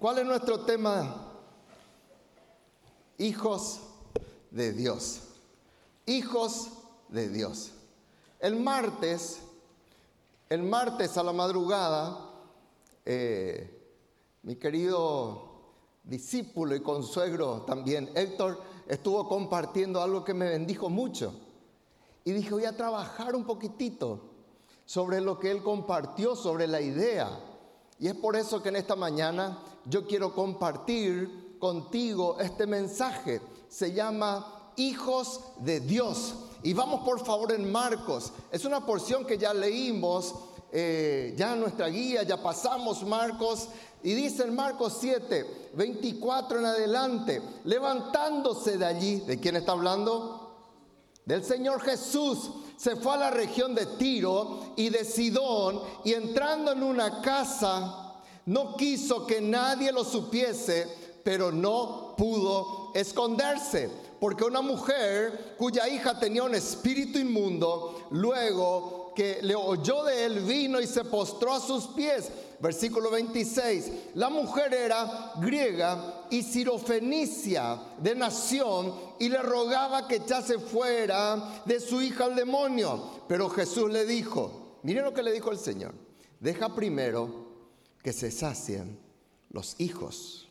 ¿Cuál es nuestro tema? Hijos de Dios. Hijos de Dios. El martes, el martes a la madrugada, eh, mi querido discípulo y consuegro también, Héctor, estuvo compartiendo algo que me bendijo mucho. Y dije, voy a trabajar un poquitito sobre lo que él compartió, sobre la idea. Y es por eso que en esta mañana yo quiero compartir contigo este mensaje. Se llama Hijos de Dios. Y vamos por favor en Marcos. Es una porción que ya leímos, eh, ya en nuestra guía, ya pasamos Marcos. Y dice en Marcos 7, 24 en adelante, levantándose de allí, ¿de quién está hablando? Del Señor Jesús. Se fue a la región de Tiro y de Sidón y entrando en una casa, no quiso que nadie lo supiese, pero no pudo esconderse porque una mujer cuya hija tenía un espíritu inmundo, luego que le oyó de él, vino y se postró a sus pies. Versículo 26. La mujer era griega y sirofenicia de nación y le rogaba que echase fuera de su hija al demonio. Pero Jesús le dijo, miren lo que le dijo el Señor, deja primero que se sacien los hijos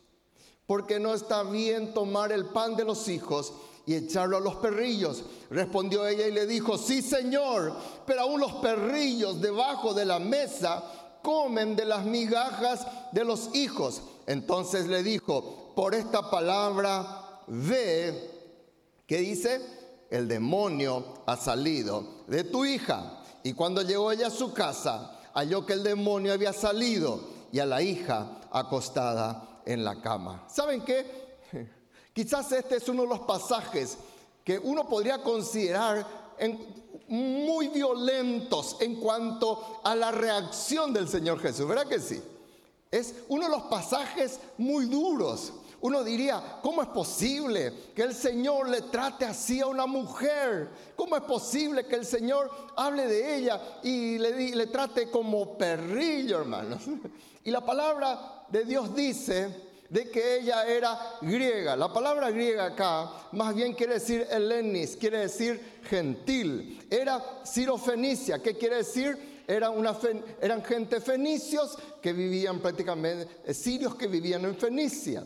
porque no está bien tomar el pan de los hijos y echarlo a los perrillos. Respondió ella y le dijo, sí señor, pero aún los perrillos debajo de la mesa comen de las migajas de los hijos. Entonces le dijo, por esta palabra ve, ¿qué dice? El demonio ha salido de tu hija. Y cuando llegó ella a su casa, halló que el demonio había salido y a la hija acostada en la cama. ¿Saben qué? Quizás este es uno de los pasajes que uno podría considerar muy violentos en cuanto a la reacción del Señor Jesús. ¿Verdad que sí? Es uno de los pasajes muy duros. Uno diría, ¿cómo es posible que el Señor le trate así a una mujer? ¿Cómo es posible que el Señor hable de ella y le, trate como perrillo, hermanos? Y la palabra de Dios dice de que ella era griega. La palabra griega acá más bien quiere decir helenis, quiere decir gentil. Era sirofenicia, ¿qué quiere decir? Eran gente fenicios que vivían prácticamente, eh, sirios que vivían en Fenicia.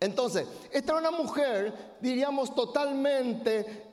Entonces, esta era una mujer, diríamos, totalmente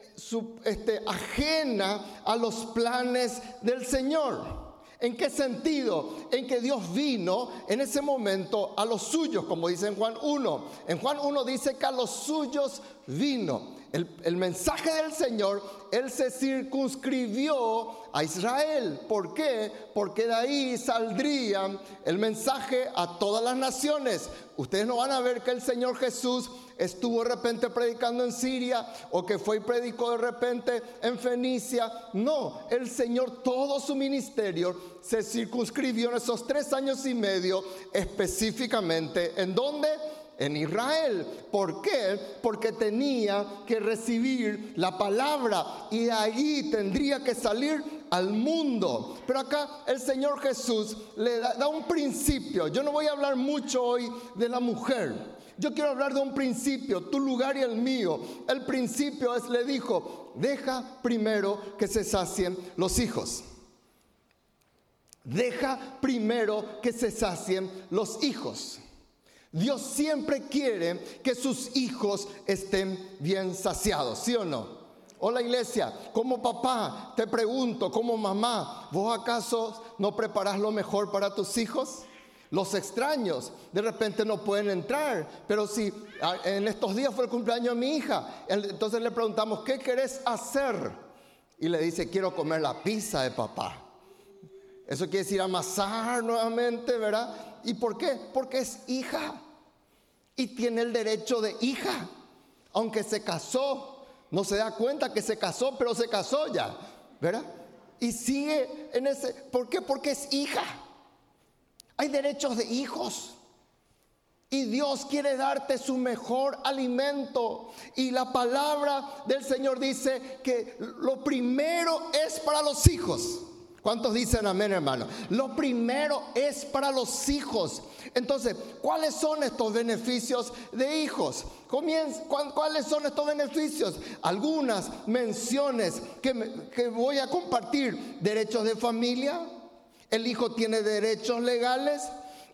este, ajena a los planes del Señor. ¿En qué sentido? En que Dios vino en ese momento a los suyos, como dice en Juan 1. En Juan 1 dice que a los suyos vino. El, mensaje del Señor, Él se circunscribió a Israel. ¿Por qué? Porque de ahí saldría el mensaje a todas las naciones. Ustedes no van a ver que el Señor Jesús estuvo de repente predicando en Siria o que fue y predicó de repente en Fenicia. No, el Señor todo su ministerio se circunscribió en esos tres años y medio específicamente. ¿En dónde? En Israel. ¿Por qué? Porque tenía que recibir la palabra y de ahí tendría que salir al mundo. Pero acá el Señor Jesús le da, un principio. Yo no voy a hablar mucho hoy de la mujer. Yo quiero hablar de un principio, tu lugar y el mío. El principio es, le dijo, deja primero que se sacien los hijos. Deja primero que se sacien los hijos. Dios siempre quiere que sus hijos estén bien saciados, ¿sí o no? Hola iglesia, como papá te pregunto, como mamá, ¿vos acaso no preparás lo mejor para tus hijos? Los extraños de repente no pueden entrar, pero si ah, en estos días fue el cumpleaños de mi hija, entonces le preguntamos, ¿qué querés hacer? Y le dice, quiero comer la pizza de papá. Eso quiere decir amasar nuevamente, ¿verdad? ¿Y por qué? Porque es hija y tiene el derecho de hija, aunque se casó. No se da cuenta que se casó, pero se casó ya, ¿verdad? Y sigue en ese... ¿Por qué? Porque es hija. Hay derechos de hijos. Y Dios quiere darte su mejor alimento. Y la palabra del Señor dice que lo primero es para los hijos. ¿Cuántos dicen amén, hermano? Lo primero es para los hijos. Entonces, ¿cuáles son estos beneficios de hijos? ¿Cuáles son estos beneficios? Algunas menciones que, que voy a compartir. Derechos de familia. El hijo tiene derechos legales.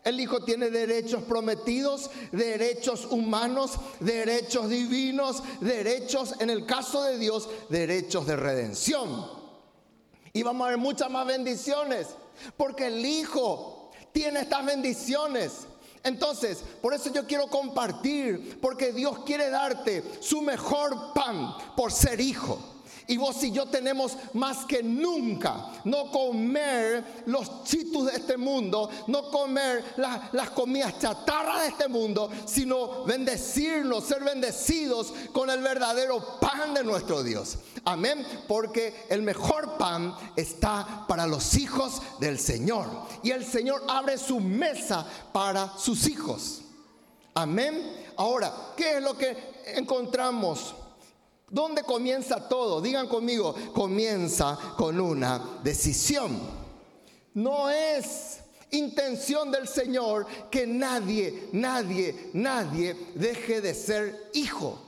El Hijo tiene derechos prometidos, derechos humanos, derechos divinos, derechos, en el caso de Dios, derechos de redención. Y vamos a ver muchas más bendiciones. Porque el Hijo tiene estas bendiciones. Entonces, por eso yo quiero compartir, porque Dios quiere darte su mejor pan por ser hijo. Y vos y yo tenemos más que nunca no comer los chitos de este mundo, no comer las comidas chatarras de este mundo, sino bendecirnos, ser bendecidos con el verdadero pan de nuestro Dios. Amén, porque el mejor pan está para los hijos del Señor. Y el Señor abre su mesa para sus hijos. Amén. Ahora, ¿qué es lo que encontramos? ¿Dónde comienza todo? Digan conmigo, comienza con una decisión. No es intención del Señor que nadie, nadie, nadie deje de ser hijo.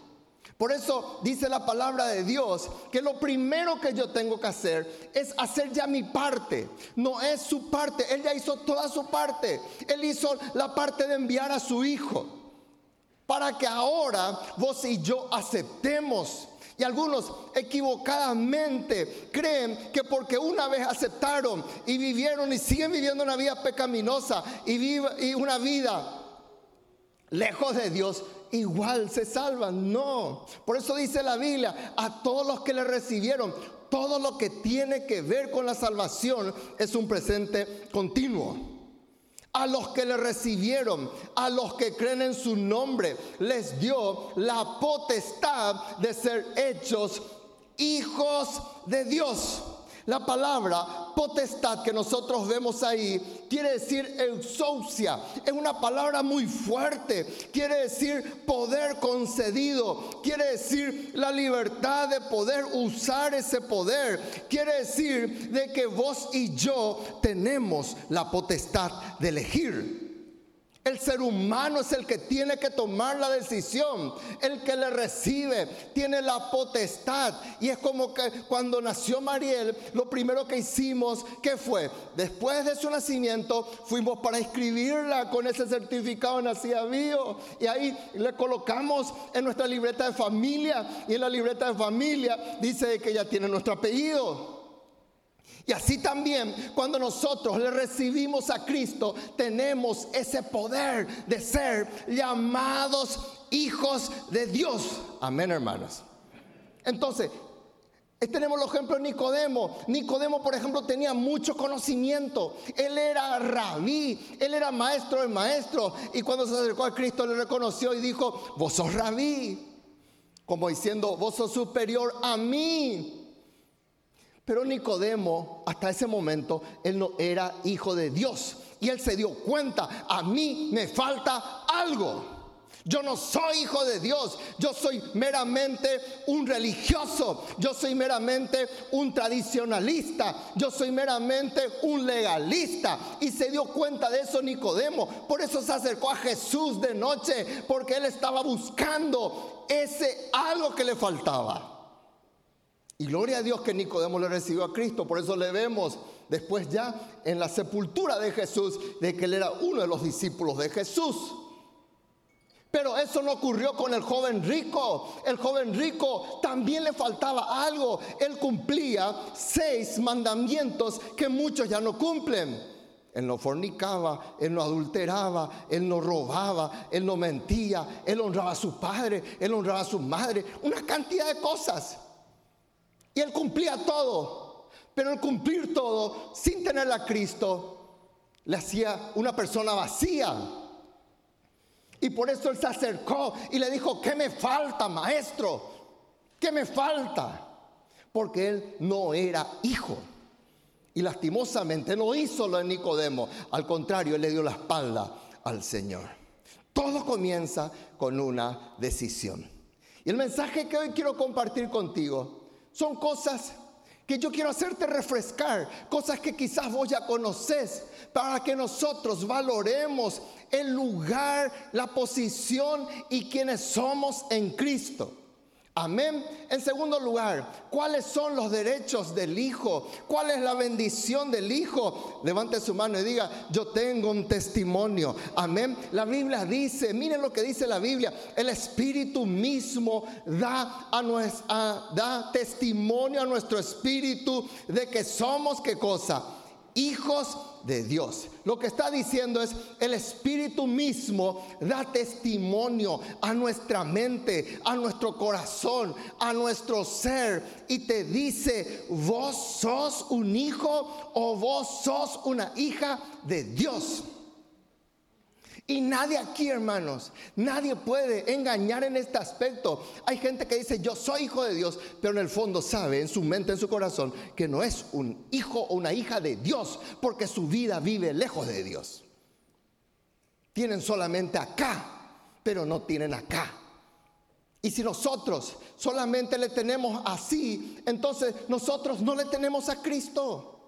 Por eso dice la palabra de Dios que lo primero que yo tengo que hacer es hacer ya mi parte. No es su parte, Él ya hizo toda su parte. Él hizo la parte de enviar a su hijo. Para que ahora vos y yo aceptemos y algunos equivocadamente creen que porque una vez aceptaron y vivieron y siguen viviendo una vida pecaminosa y, y una vida lejos de Dios, igual se salvan. No. Por eso dice la Biblia, a todos los que le recibieron, todo lo que tiene que ver con la salvación es un presente continuo a los que le recibieron, a los que creen en su nombre, les dio la potestad de ser hechos hijos de Dios. La palabra potestad que nosotros vemos ahí quiere decir exousia. Es una palabra muy fuerte. Quiere decir poder concedido. Quiere decir la libertad de poder usar ese poder. Quiere decir de que vos y yo tenemos la potestad de elegir. El ser humano es el que tiene que tomar la decisión. El que le recibe tiene la potestad. Y es como que cuando nació Mariel, lo primero que hicimos, ¿qué fue? Después de su nacimiento, fuimos para inscribirla con ese certificado de nacida vivo. Y ahí le colocamos en nuestra libreta de familia. Y en la libreta de familia dice que ella tiene nuestro apellido. Y así también cuando nosotros le recibimos a Cristo, tenemos ese poder de ser llamados hijos de Dios. Amén, hermanos. Entonces, tenemos el ejemplo de Nicodemo. Nicodemo, por ejemplo, tenía mucho conocimiento. Él era rabí, él era maestro de maestros. Y cuando se acercó a Cristo, le reconoció y dijo, vos sos rabí. Como diciendo, vos sos superior a mí. Pero Nicodemo, hasta ese momento, él no era hijo de Dios. Y él se dio cuenta, a mí me falta algo. Yo no soy hijo de Dios, yo soy meramente un religioso, yo soy meramente un tradicionalista, yo soy meramente un legalista. Y se dio cuenta de eso Nicodemo. Por eso se acercó a Jesús de noche, porque él estaba buscando ese algo que le faltaba. Y gloria a Dios que Nicodemo le recibió a Cristo, por eso le vemos después ya en la sepultura de Jesús de que él era uno de los discípulos de Jesús. Pero eso no ocurrió con el joven rico. El joven rico también le faltaba algo. Él cumplía seis mandamientos que muchos ya no cumplen. Él no fornicaba, él no adulteraba, él no robaba, él no mentía, él honraba a su padre, él honraba a su madre, una cantidad de cosas. Y él cumplía todo. Pero el cumplir todo sin tener a Cristo le hacía una persona vacía. Y por eso él se acercó y le dijo, ¿qué me falta, maestro? ¿Qué me falta? Porque él no era hijo. Y lastimosamente no hizo lo de Nicodemo. Al contrario, él le dio la espalda al Señor. Todo comienza con una decisión. Y el mensaje que hoy quiero compartir contigo son cosas que yo quiero hacerte refrescar, cosas que quizás vos ya conoces, para que nosotros valoremos el lugar, la posición y quienes somos en Cristo. Amén. En segundo lugar, ¿cuáles son los derechos del Hijo? ¿Cuál es la bendición del Hijo? Levante su mano y diga, yo tengo un testimonio. Amén. La Biblia dice, miren lo que dice la Biblia, el Espíritu mismo da, testimonio a nuestro espíritu de que somos qué cosa? Hijos de Dios. Lo que está diciendo es, el Espíritu mismo da testimonio a nuestra mente, a nuestro corazón, a nuestro ser y te dice, vos sos un hijo o vos sos una hija de Dios. Y nadie aquí, hermanos, nadie puede engañar en este aspecto. Hay gente que dice, yo soy hijo de Dios, pero en el fondo sabe, en su mente, en su corazón, que no es un hijo o una hija de Dios, porque su vida vive lejos de Dios. Tienen solamente acá, pero no tienen acá. Y si nosotros solamente le tenemos así, entonces nosotros no le tenemos a Cristo.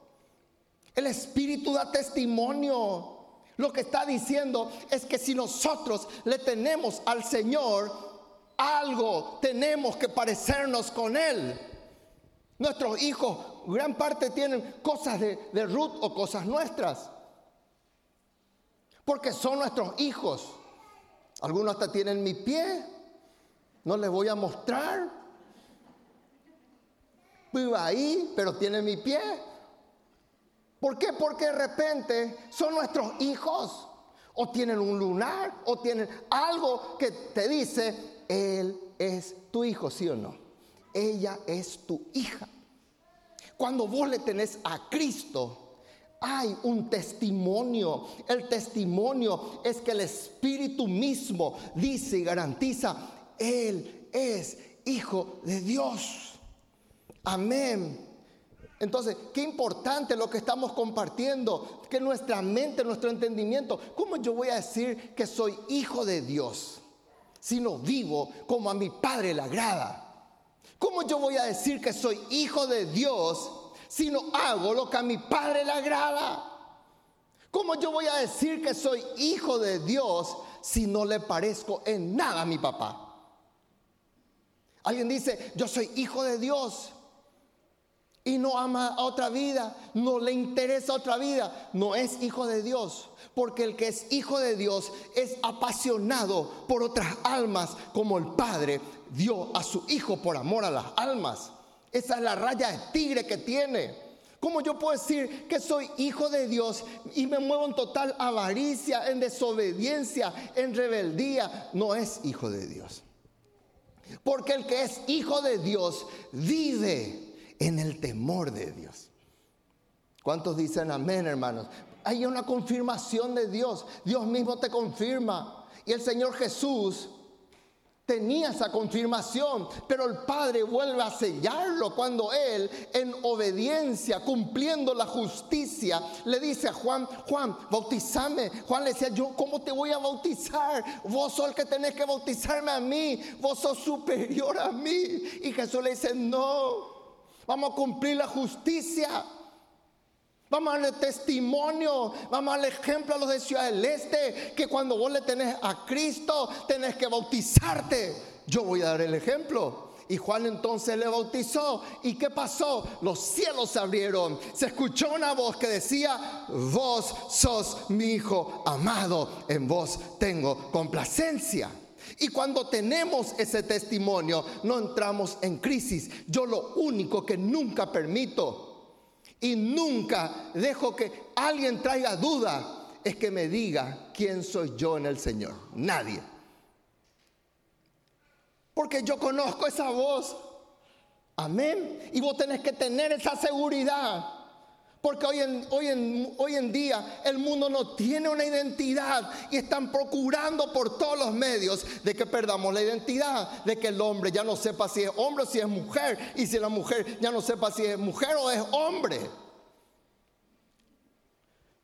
El Espíritu da testimonio lo que está diciendo es que si nosotros le tenemos al Señor, algo tenemos que parecernos con Él. Nuestros hijos, gran parte tienen cosas de, Ruth o cosas nuestras. Porque son nuestros hijos. Algunos hasta tienen mi pie. No les voy a mostrar. Vivo ahí, pero tienen mi pie. ¿Por qué? Porque de repente son nuestros hijos. O tienen un lunar, o tienen algo que te dice, Él es tu hijo, ¿sí o no? Ella es tu hija. Cuando vos le tenés a Cristo, hay un testimonio. El testimonio es que el Espíritu mismo dice y garantiza, Él es hijo de Dios. Amén. Entonces, qué importante lo que estamos compartiendo, que nuestra mente, nuestro entendimiento, ¿cómo yo voy a decir que soy hijo de Dios si no vivo como a mi Padre le agrada? ¿Cómo yo voy a decir que soy hijo de Dios si no hago lo que a mi Padre le agrada? ¿Cómo yo voy a decir que soy hijo de Dios si no le parezco en nada a mi papá? Alguien dice, yo soy hijo de Dios y no ama a otra vida, no le interesa otra vida, no es hijo de Dios. Porque el que es hijo de Dios es apasionado por otras almas, como el Padre dio a su Hijo por amor a las almas. Esa es la raya de tigre que tiene. ¿Cómo yo puedo decir que soy hijo de Dios y me muevo en total avaricia, en desobediencia, en rebeldía? No es hijo de Dios. Porque el que es hijo de Dios vive en el temor de Dios. ¿Cuántos dicen amén, hermanos? Hay una confirmación de Dios. Dios mismo te confirma. Y el Señor Jesús tenía esa confirmación, pero el Padre vuelve a sellarlo cuando Él, en obediencia, cumpliendo la justicia, le dice a Juan, Juan, bautizame. Juan le decía, yo, ¿cómo te voy a bautizar? Vos sos el que tenés que bautizarme a mí, vos sos superior a mí. Y Jesús le dice, no, Vamos a cumplir la justicia. Vamos a darle testimonio, vamos a darle ejemplo a los de Ciudad del Este, que cuando vos le tenés a Cristo, tenés que bautizarte. Yo voy a dar el ejemplo. Y Juan entonces le bautizó. ¿Y qué pasó? Los cielos se abrieron. Se escuchó una voz que decía, vos sos mi hijo amado, en vos tengo complacencia. Y cuando tenemos ese testimonio, no entramos en crisis. Yo lo único que nunca permito y nunca dejo que alguien traiga duda es que me diga quién soy yo en el Señor. Nadie. Porque yo conozco esa voz. Amén. Y vos tenés que tener esa seguridad. Porque hoy en, hoy, en, hoy en día el mundo no tiene una identidad y están procurando por todos los medios de que perdamos la identidad, de que el hombre ya no sepa si es hombre o si es mujer y si la mujer ya no sepa si es mujer o es hombre.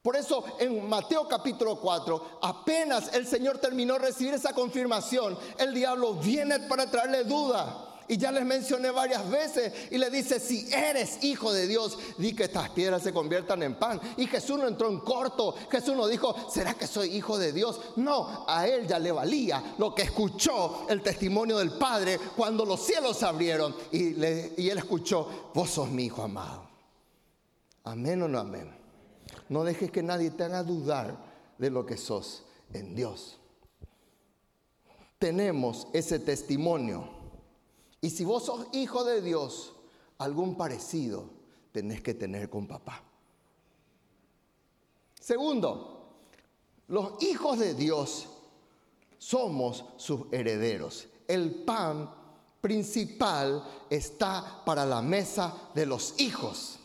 Por eso en Mateo capítulo 4, apenas el Señor terminó de recibir esa confirmación, el diablo viene para traerle duda Y ya les mencioné varias veces y le dice, si eres hijo de Dios, di que estas piedras se conviertan en pan. Y Jesús no entró en corto, Jesús no dijo, ¿será que soy hijo de Dios? No, a él ya le valía lo que escuchó el testimonio del Padre cuando los cielos se abrieron y, y él escuchó, vos sos mi hijo amado. Amén o no amén. No dejes que nadie te haga dudar de lo que sos en Dios. Tenemos ese testimonio. Y si vos sos hijo de Dios, algún parecido tenés que tener con papá. Segundo, los hijos de Dios somos sus herederos. El pan principal está para la mesa de los hijos.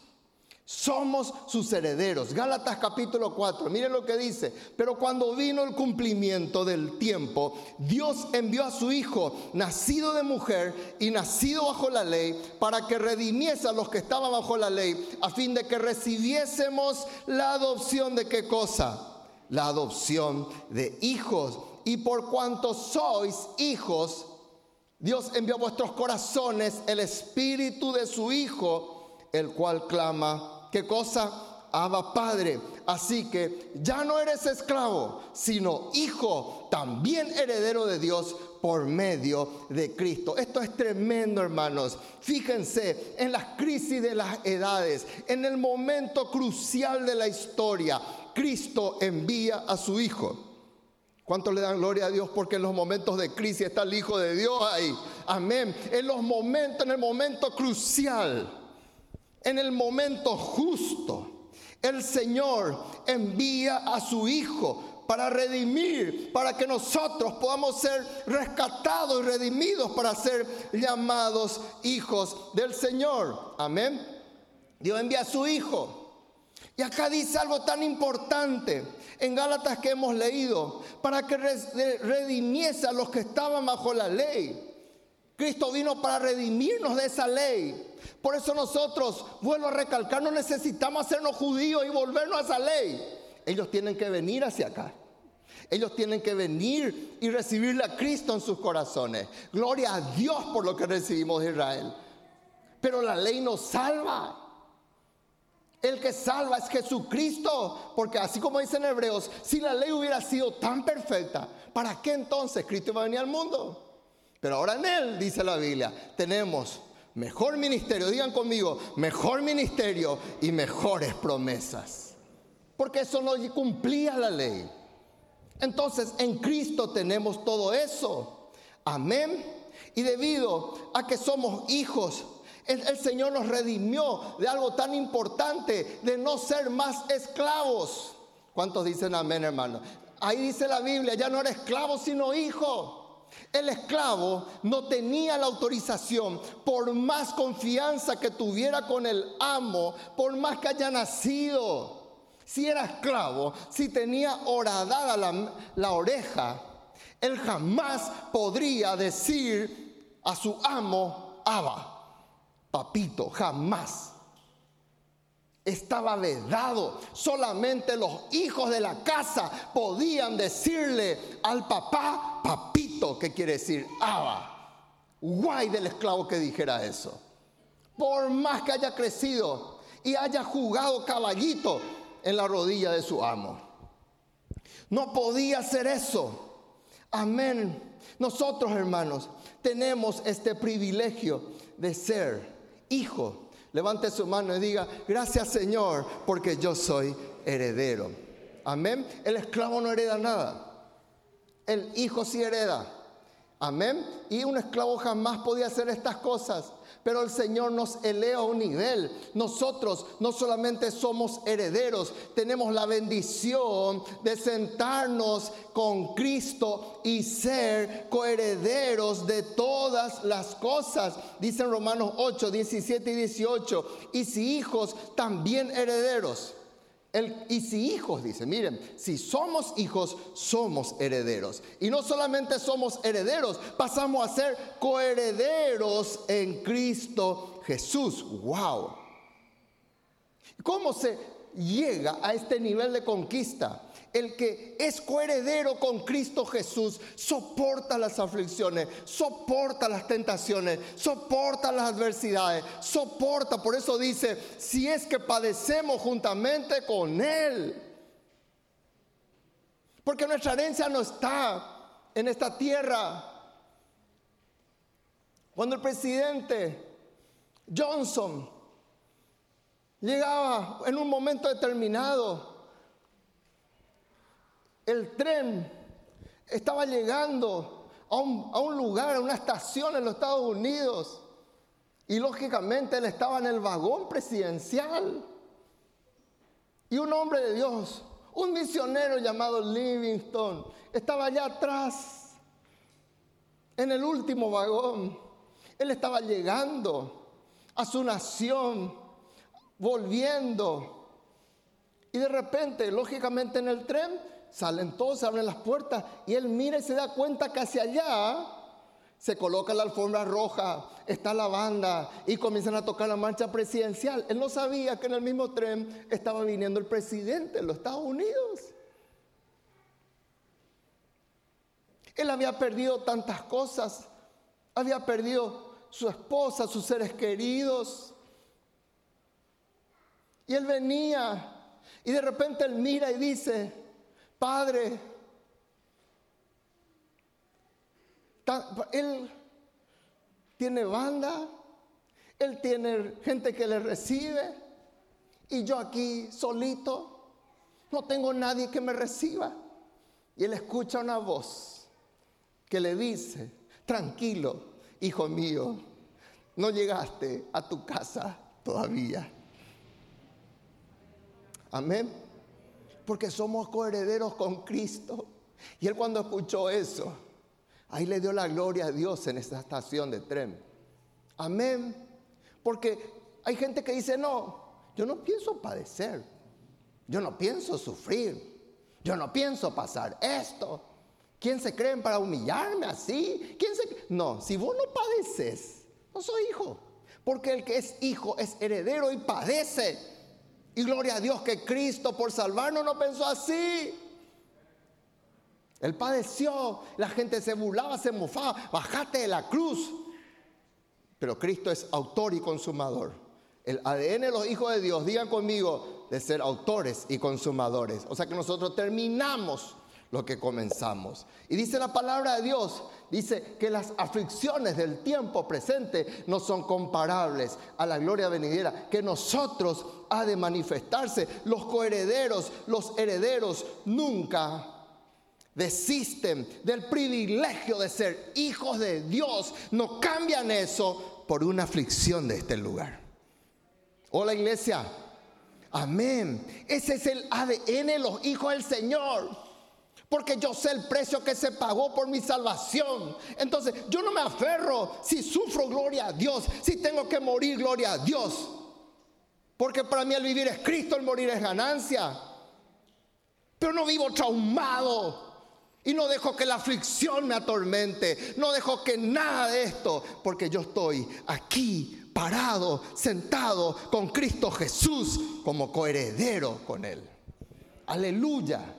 Somos sus herederos. Gálatas capítulo 4, miren lo que dice. Pero cuando vino el cumplimiento del tiempo, Dios envió a su Hijo, nacido de mujer y nacido bajo la ley, para que redimiese a los que estaban bajo la ley, a fin de que recibiésemos la adopción de qué cosa? La adopción de hijos. Y por cuanto sois hijos, Dios envió a vuestros corazones el espíritu de su Hijo, el cual clama ¿qué cosa? Abba Padre. Así que ya no eres esclavo, sino hijo, también heredero de Dios por medio de Cristo. Esto es tremendo, hermanos. Fíjense en las crisis de las edades, en el momento crucial de la historia, Cristo envía a su hijo. ¿Cuántos le dan gloria a Dios? Porque en los momentos de crisis está el Hijo de Dios ahí. Amén. En los momentos, en el momento crucial en el momento justo, el Señor envía a su Hijo para redimir, para que nosotros podamos ser rescatados y redimidos para ser llamados hijos del Señor. Amén. Dios envía a su Hijo. Y acá dice algo tan importante en Gálatas que hemos leído, para que redimiese a los que estaban bajo la ley. Cristo vino para redimirnos de esa ley. Por eso nosotros, vuelvo a recalcar, no necesitamos hacernos judíos y volvernos a esa ley. Ellos tienen que venir hacia acá. Ellos tienen que venir y recibirle a Cristo en sus corazones. Gloria a Dios por lo que recibimos de Israel. Pero la ley nos salva. El que salva es Jesucristo, porque así como dicen Hebreos, si la ley hubiera sido tan perfecta, ¿para qué entonces Cristo iba a venir al mundo? Pero ahora en Él, dice la Biblia, tenemos Mejor ministerio, digan conmigo, mejor ministerio y mejores promesas. Porque eso no cumplía la ley. Entonces en Cristo tenemos todo eso. Amén. Y debido a que somos hijos, el, Señor nos redimió de algo tan importante, de no ser más esclavos. ¿Cuántos dicen amén, hermano? Ahí dice la Biblia, ya no eres esclavo, sino hijo. El esclavo no tenía la autorización, por más confianza que tuviera con el amo, por más que haya nacido. Si era esclavo, si tenía horadada la, la oreja, él jamás podría decir a su amo, Abba, papito, jamás estaba vedado. Solamente los hijos de la casa podían decirle al papá, papito, que quiere decir aba. Guay del esclavo que dijera eso. Por más que haya crecido y haya jugado caballito en la rodilla de su amo. No podía hacer eso. Amén. Nosotros, hermanos, tenemos este privilegio de ser hijos Levante su mano y diga, gracias Señor, porque yo soy heredero. Amén. El esclavo no hereda nada. El hijo sí hereda. Amén. Y un esclavo jamás podía hacer estas cosas. Pero el Señor nos eleva a un nivel. Nosotros no solamente somos herederos, tenemos la bendición de sentarnos con Cristo y ser coherederos de todas las cosas. Dicen Romanos 8, 17 y 18. Y si hijos, también herederos y si hijos, dice, miren, si somos hijos, somos herederos. Y no solamente somos herederos, pasamos a ser coherederos en Cristo Jesús. ¡Wow! ¿Cómo se llega a este nivel de conquista? El que es coheredero con Cristo Jesús, soporta las aflicciones, soporta las tentaciones, soporta las adversidades, soporta. Por eso dice, si es que padecemos juntamente con Él. Porque nuestra herencia no está en esta tierra. Cuando el presidente Johnson llegaba en un momento determinado, el tren estaba llegando a un, lugar, a una estación en los Estados Unidos. Y lógicamente él estaba en el vagón presidencial. Y un hombre de Dios, un misionero llamado Livingston, estaba allá atrás, en el último vagón. Él estaba llegando a su nación, volviendo. Y de repente, lógicamente en el tren, Salen todos, abren las puertas y él mira y se da cuenta que hacia allá se coloca la alfombra roja, está la banda y comienzan a tocar la marcha presidencial. Él no sabía que en el mismo tren estaba viniendo el presidente de los Estados Unidos. Él había perdido tantas cosas, había perdido su esposa, sus seres queridos. Y él venía y de repente él mira y dice, Padre, él tiene banda, él tiene gente que le recibe y yo aquí solito, no tengo nadie que me reciba. Y él escucha una voz que le dice, tranquilo, hijo mío, no llegaste a tu casa todavía. Amén porque somos coherederos con Cristo. Y él cuando escuchó eso, ahí le dio la gloria a Dios en esta estación de tren. Amén. Porque hay gente que dice, no, yo no pienso padecer, yo no pienso sufrir, yo no pienso pasar esto. ¿Quién se creen para humillarme así? ¿Quién se... No, si vos no padeces, no soy hijo. Porque el que es hijo es heredero y padece. Y gloria a Dios que Cristo por salvarnos no pensó así. Él padeció, la gente se burlaba, se mofaba, bajate de la cruz. Pero Cristo es autor y consumador. El ADN de los hijos de Dios, digan conmigo, de ser autores y consumadores. O sea que nosotros terminamos lo que comenzamos. Y dice la palabra de Dios, dice que las aflicciones del tiempo presente no son comparables a la gloria venidera, que nosotros ha de manifestarse. Los coherederos, los herederos nunca desisten del privilegio de ser hijos de Dios, no cambian eso por una aflicción de este lugar. Hola iglesia, amén. Ese es el ADN, los hijos del Señor. Porque yo sé el precio que se pagó por mi salvación. Entonces yo no me aferro si sufro, gloria a Dios. Si tengo que morir, gloria a Dios. Porque para mí el vivir es Cristo, el morir es ganancia. Pero no vivo traumado. Y no dejo que la aflicción me atormente. No dejo que nada de esto. Porque yo estoy aquí parado, sentado con Cristo Jesús como coheredero con Él. Aleluya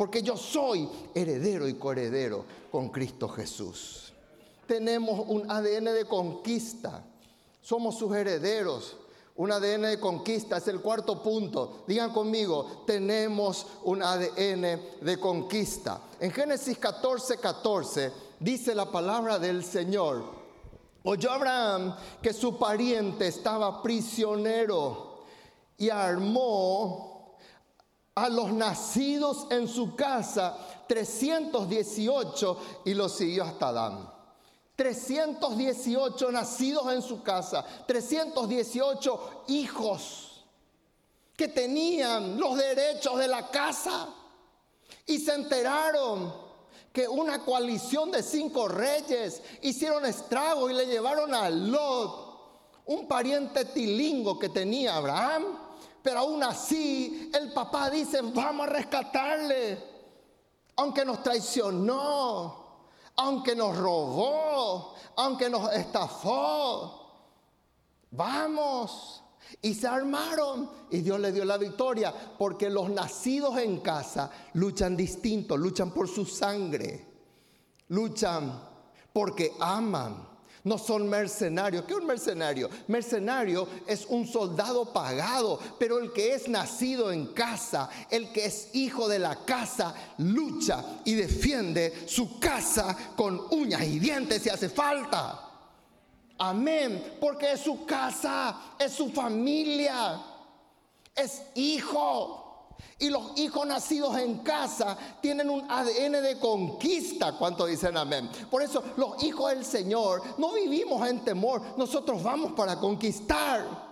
porque yo soy heredero y coheredero con Cristo Jesús. Tenemos un ADN de conquista, somos sus herederos. Un ADN de conquista es el cuarto punto. Digan conmigo, tenemos un ADN de conquista. En Génesis 14, 14 dice la palabra del Señor. Oyó Abraham que su pariente estaba prisionero y armó a los nacidos en su casa 318 y los siguió hasta Adán. 318 nacidos en su casa, 318 hijos que tenían los derechos de la casa y se enteraron que una coalición de cinco reyes hicieron estrago y le llevaron a Lot, un pariente tilingo que tenía Abraham, pero aún así, el papá dice, vamos a rescatarle. Aunque nos traicionó, aunque nos robó, aunque nos estafó. Vamos. Y se armaron y Dios le dio la victoria porque los nacidos en casa luchan distinto, luchan por su sangre, luchan porque aman. No son mercenarios. ¿Qué es un mercenario? Mercenario es un soldado pagado, pero el que es nacido en casa, el que es hijo de la casa, lucha y defiende su casa con uñas y dientes si hace falta. Amén, porque es su casa, es su familia, es hijo. Y los hijos nacidos en casa tienen un ADN de conquista. ¿Cuánto dicen amén? Por eso los hijos del Señor no vivimos en temor. Nosotros vamos para conquistar.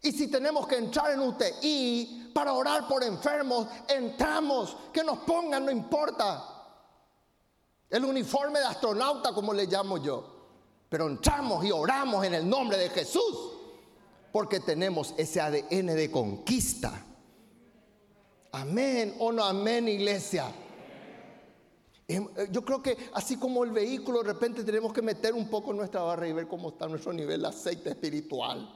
Y si tenemos que entrar en UTI para orar por enfermos, entramos. Que nos pongan, no importa. El uniforme de astronauta, como le llamo yo. Pero entramos y oramos en el nombre de Jesús. Porque tenemos ese ADN de conquista. Amén o no amén, iglesia. Em, eh, yo creo que así como el vehículo, de repente tenemos que meter un poco nuestra barra y ver cómo está nuestro nivel de aceite espiritual.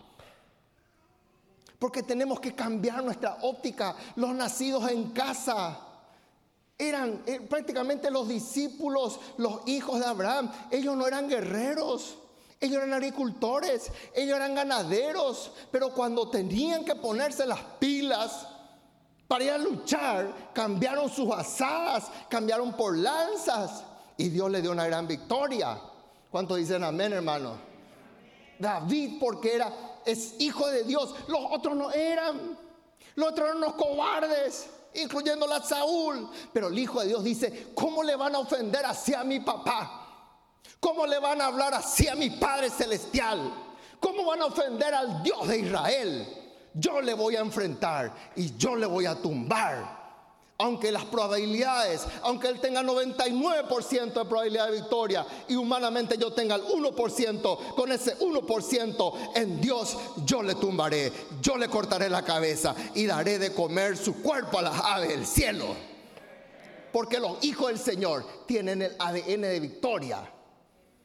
Porque tenemos que cambiar nuestra óptica. Los nacidos en casa eran eh, prácticamente los discípulos, los hijos de Abraham. Ellos no eran guerreros. Ellos eran agricultores, ellos eran ganaderos, pero cuando tenían que ponerse las pilas, para ir a luchar, cambiaron sus asadas, cambiaron por lanzas y Dios le dio una gran victoria. ¿Cuántos dicen amén, hermano? David, porque era, es hijo de Dios, los otros no eran, los otros eran los cobardes, incluyendo a Saúl. Pero el hijo de Dios dice: ¿Cómo le van a ofender así a mi papá? ¿Cómo le van a hablar así a mi Padre Celestial? ¿Cómo van a ofender al Dios de Israel? Yo le voy a enfrentar y yo le voy a tumbar. Aunque las probabilidades, aunque él tenga 99% de probabilidad de victoria y humanamente yo tenga el 1%, con ese 1% en Dios yo le tumbaré, yo le cortaré la cabeza y daré de comer su cuerpo a las aves del cielo. Porque los hijos del Señor tienen el ADN de victoria.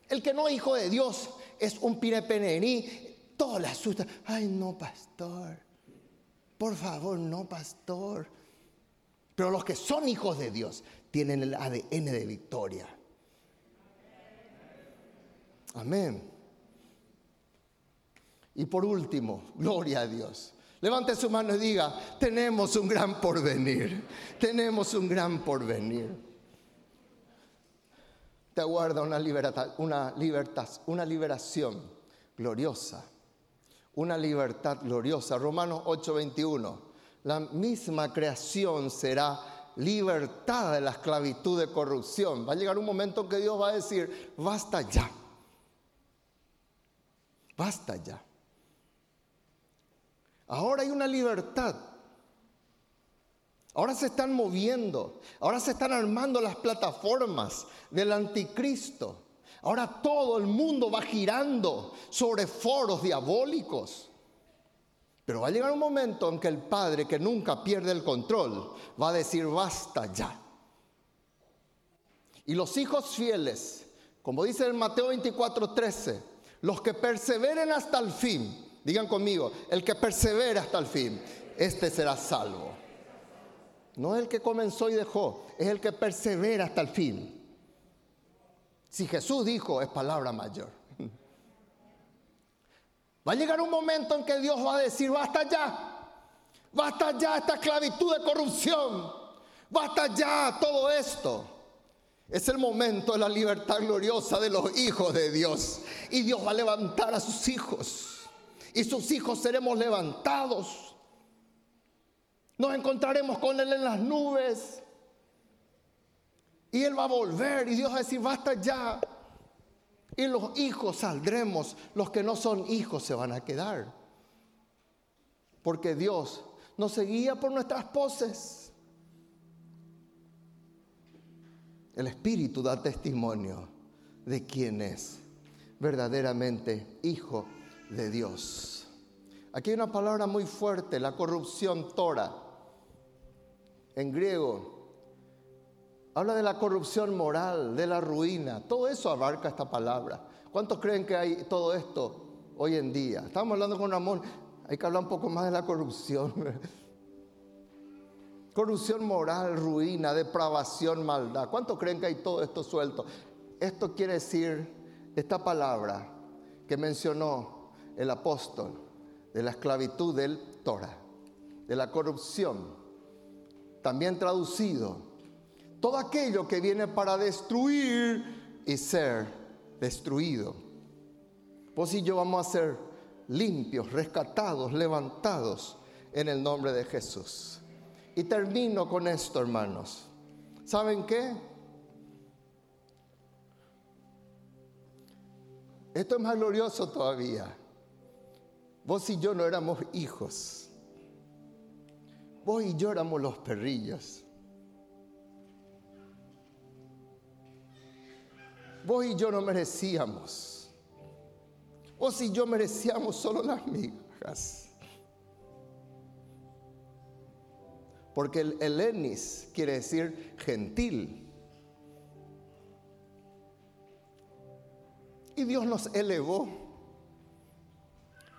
El que no es hijo de Dios es un pirepenerí todo le asusta. Ay, no, pastor. Por favor, no, pastor. Pero los que son hijos de Dios tienen el ADN de victoria. Amén. Y por último, gloria a Dios. Levante su mano y diga, tenemos un gran porvenir. Tenemos un gran porvenir. Te aguarda una, libertad, una, libertad, una liberación gloriosa una libertad gloriosa. Romanos 8:21. La misma creación será libertada de la esclavitud de corrupción. Va a llegar un momento en que Dios va a decir, basta ya. Basta ya. Ahora hay una libertad. Ahora se están moviendo. Ahora se están armando las plataformas del anticristo. Ahora todo el mundo va girando sobre foros diabólicos. Pero va a llegar un momento en que el Padre, que nunca pierde el control, va a decir, basta ya. Y los hijos fieles, como dice en Mateo 24, 13, los que perseveren hasta el fin, digan conmigo, el que persevera hasta el fin, este será salvo. No es el que comenzó y dejó, es el que persevera hasta el fin. Si Jesús dijo, es palabra mayor. Va a llegar un momento en que Dios va a decir, basta ya, basta ya esta esclavitud de corrupción, basta ya todo esto. Es el momento de la libertad gloriosa de los hijos de Dios. Y Dios va a levantar a sus hijos. Y sus hijos seremos levantados. Nos encontraremos con Él en las nubes. Y Él va a volver y Dios va a decir, basta ya. Y los hijos saldremos, los que no son hijos se van a quedar. Porque Dios no se guía por nuestras poses. El Espíritu da testimonio de quién es verdaderamente hijo de Dios. Aquí hay una palabra muy fuerte, la corrupción tora. En griego Habla de la corrupción moral, de la ruina. Todo eso abarca esta palabra. ¿Cuántos creen que hay todo esto hoy en día. Estamos hablando con Ramón, hay que hablar un poco más de la corrupción. Corrupción moral, ruina, depravación, maldad. ¿Cuánto creen que hay todo esto suelto? Esto quiere decir, esta palabra que mencionó el apóstol, de la esclavitud del Torah, de la corrupción, también traducido, todo aquello que viene para destruir y ser destruido. Vos y yo vamos a ser limpios, rescatados, levantados en el nombre de Jesús. Y termino con esto, hermanos. ¿Saben qué? Esto es más glorioso todavía. Vos y yo no éramos hijos. Vos y yo éramos los perrillos. Vos y yo no merecíamos. Vos y yo merecíamos solo las migas. porque el helenis quiere decir gentil. Y Dios nos elevó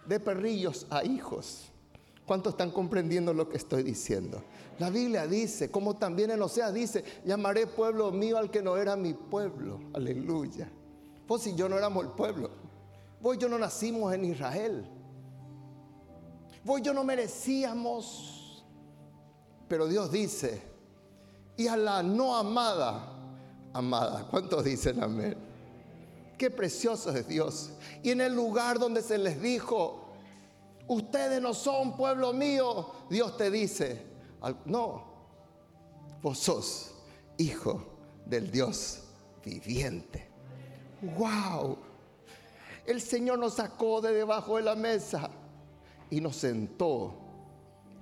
de perrillos a hijos. ¿Cuántos están comprendiendo lo que estoy diciendo? La Biblia dice, como también en Osea dice, llamaré pueblo mío al que no era mi pueblo. Aleluya. Pues si yo no éramos el pueblo, vos y yo no nacimos en Israel. Vos y yo no merecíamos pero Dios dice, y a la no amada, amada. ¿Cuántos dicen amén? Qué precioso es Dios. Y en el lugar donde se les dijo, ustedes no son pueblo mío, Dios te dice, no, vos sos hijo del Dios viviente. ¡Wow! El Señor nos sacó de debajo de la mesa y nos sentó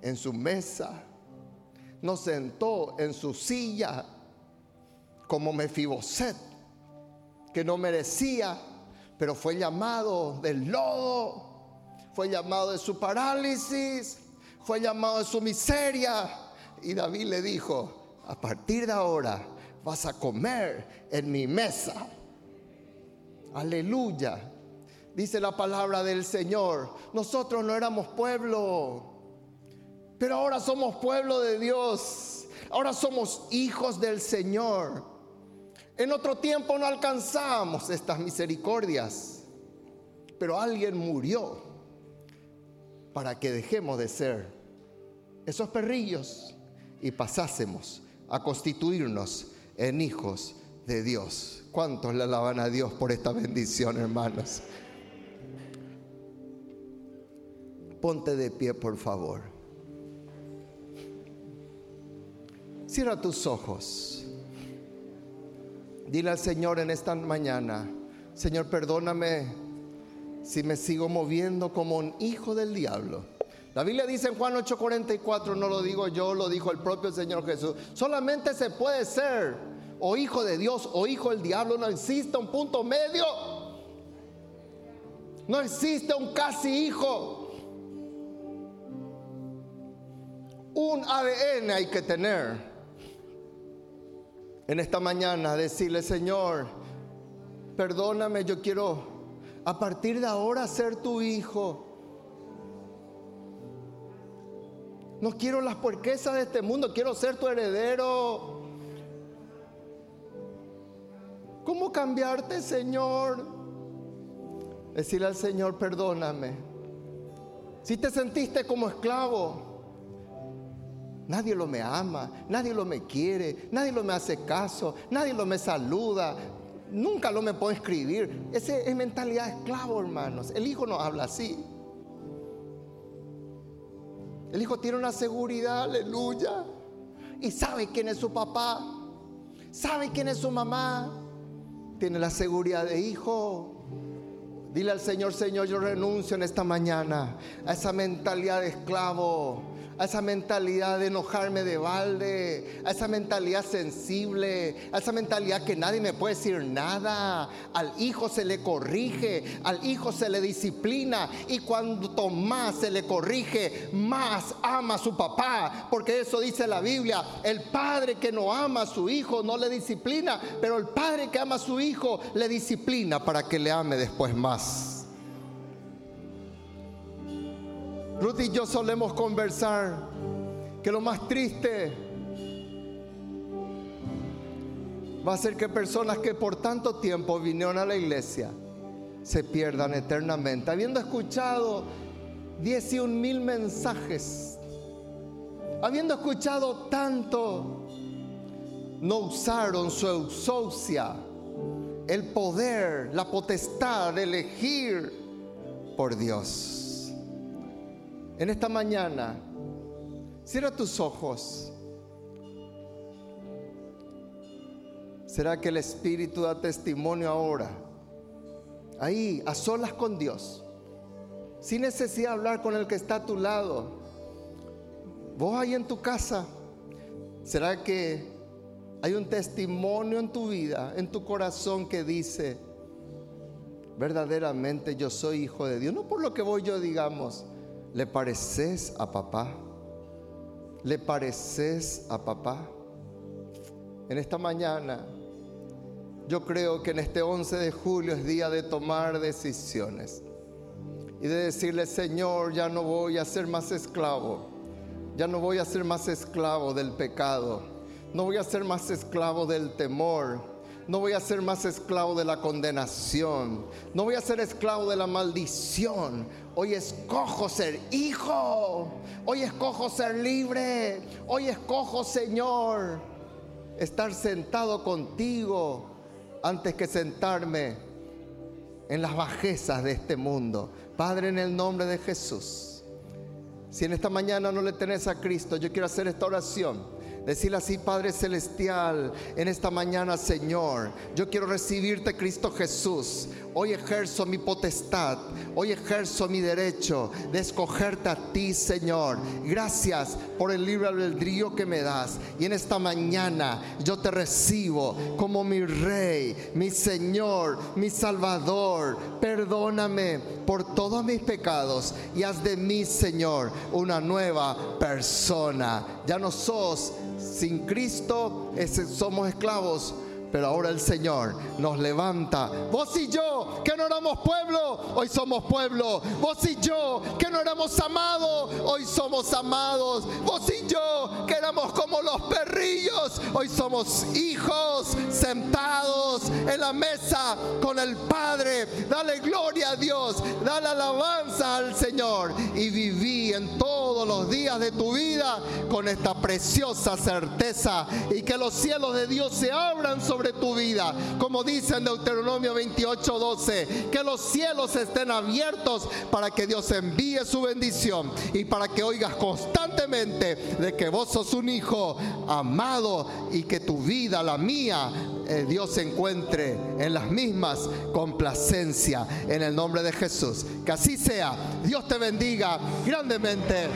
en su mesa nos sentó en su silla como Mefiboset, que no merecía, pero fue llamado del lodo, fue llamado de su parálisis, fue llamado de su miseria. Y David le dijo, a partir de ahora vas a comer en mi mesa. Aleluya. Dice la palabra del Señor, nosotros no éramos pueblo pero ahora somos pueblo de Dios. Ahora somos hijos del Señor. En otro tiempo no alcanzamos estas misericordias. Pero alguien murió para que dejemos de ser esos perrillos y pasásemos a constituirnos en hijos de Dios. ¿Cuántos le alaban a Dios por esta bendición, hermanos? Ponte de pie, por favor. Cierra tus ojos. Dile al Señor en esta mañana, Señor, perdóname si me sigo moviendo como un hijo del diablo. La Biblia dice en Juan 8:44, no lo digo yo, lo dijo el propio Señor Jesús. Solamente se puede ser o hijo de Dios o hijo del diablo, no existe un punto medio. No existe un casi hijo. Un ADN hay que tener en esta mañana decirle, Señor, perdóname, yo quiero a partir de ahora ser tu hijo. No quiero las puerquesas de este mundo, quiero ser tu heredero. ¿Cómo cambiarte, Señor? Decirle al Señor, perdóname. Si te sentiste como esclavo, Nadie lo me ama, nadie lo me quiere, nadie lo me hace caso, nadie lo me saluda, nunca lo me puedo escribir. Esa es mentalidad esclavo, hermanos. El hijo no habla así. El hijo tiene una seguridad, aleluya. Y sabe quién es su papá, sabe quién es su mamá. Tiene la seguridad de hijo. Dile al Señor, Señor, yo renuncio en esta mañana a esa mentalidad de esclavo a esa mentalidad de enojarme de balde, a esa mentalidad sensible, a esa mentalidad que nadie me puede decir nada. Al hijo se le corrige, al hijo se le disciplina y cuanto más se le corrige, más ama a su papá, porque eso dice la Biblia. El padre que no ama a su hijo no le disciplina, pero el padre que ama a su hijo le disciplina para que le ame después más. Ruth y yo solemos conversar que lo más triste va a ser que personas que por tanto tiempo vinieron a la iglesia se pierdan eternamente. Habiendo escuchado 11 mil mensajes, habiendo escuchado tanto, no usaron su eusocia, el poder, la potestad de elegir por Dios. En esta mañana, cierra tus ojos. ¿Será que el Espíritu da testimonio ahora? Ahí, a solas con Dios, sin necesidad de hablar con el que está a tu lado. Vos ahí en tu casa, ¿será que hay un testimonio en tu vida, en tu corazón que dice, verdaderamente yo soy hijo de Dios? No por lo que voy yo digamos, ¿le pareces a papá? ¿Le pareces a papá? En esta mañana yo creo que en este 11 de julio es día de tomar decisiones y de decirle, Señor, ya no voy a ser más esclavo, ya no voy a ser más esclavo del pecado, no voy a ser más esclavo del temor, no voy a ser más esclavo de la condenación, no voy a ser esclavo de la maldición. Hoy escojo ser hijo, hoy escojo ser libre, hoy escojo, Señor, estar sentado contigo antes que sentarme en las bajezas de este mundo. Padre, en el nombre de Jesús, si en esta mañana no le tenés a Cristo, yo quiero hacer esta oración Decirle así, Padre Celestial, en esta mañana, Señor, yo quiero recibirte, Cristo Jesús. Hoy ejerzo mi potestad, hoy ejerzo mi derecho de escogerte a ti, Señor. Gracias por el libre albedrío que me das. Y en esta mañana yo te recibo como mi Rey, mi Señor, mi Salvador. Perdóname por todos mis pecados y haz de mí, Señor, una nueva persona. Ya no sos sin Cristo somos esclavos pero ahora el Señor nos levanta. Vos y yo, que no éramos pueblo, hoy somos pueblo. Vos y yo, que no éramos amados, hoy somos amados. Vos y yo, que éramos como los perrillos, hoy somos hijos sentados en la mesa con el Padre. Dale gloria a Dios, dale alabanza al Señor y viví en todos los días de tu vida con esta preciosa certeza y que los cielos de Dios se abran sobre tu vida. Como dice en Deuteronomio 28, 12, que los cielos estén abiertos para que Dios envíe su bendición y para que oigas constantemente de que vos sos un hijo amado y que tu vida, la mía, eh, Dios se encuentre en las mismas complacencia en el nombre de Jesús. Que así sea. Dios te bendiga grandemente.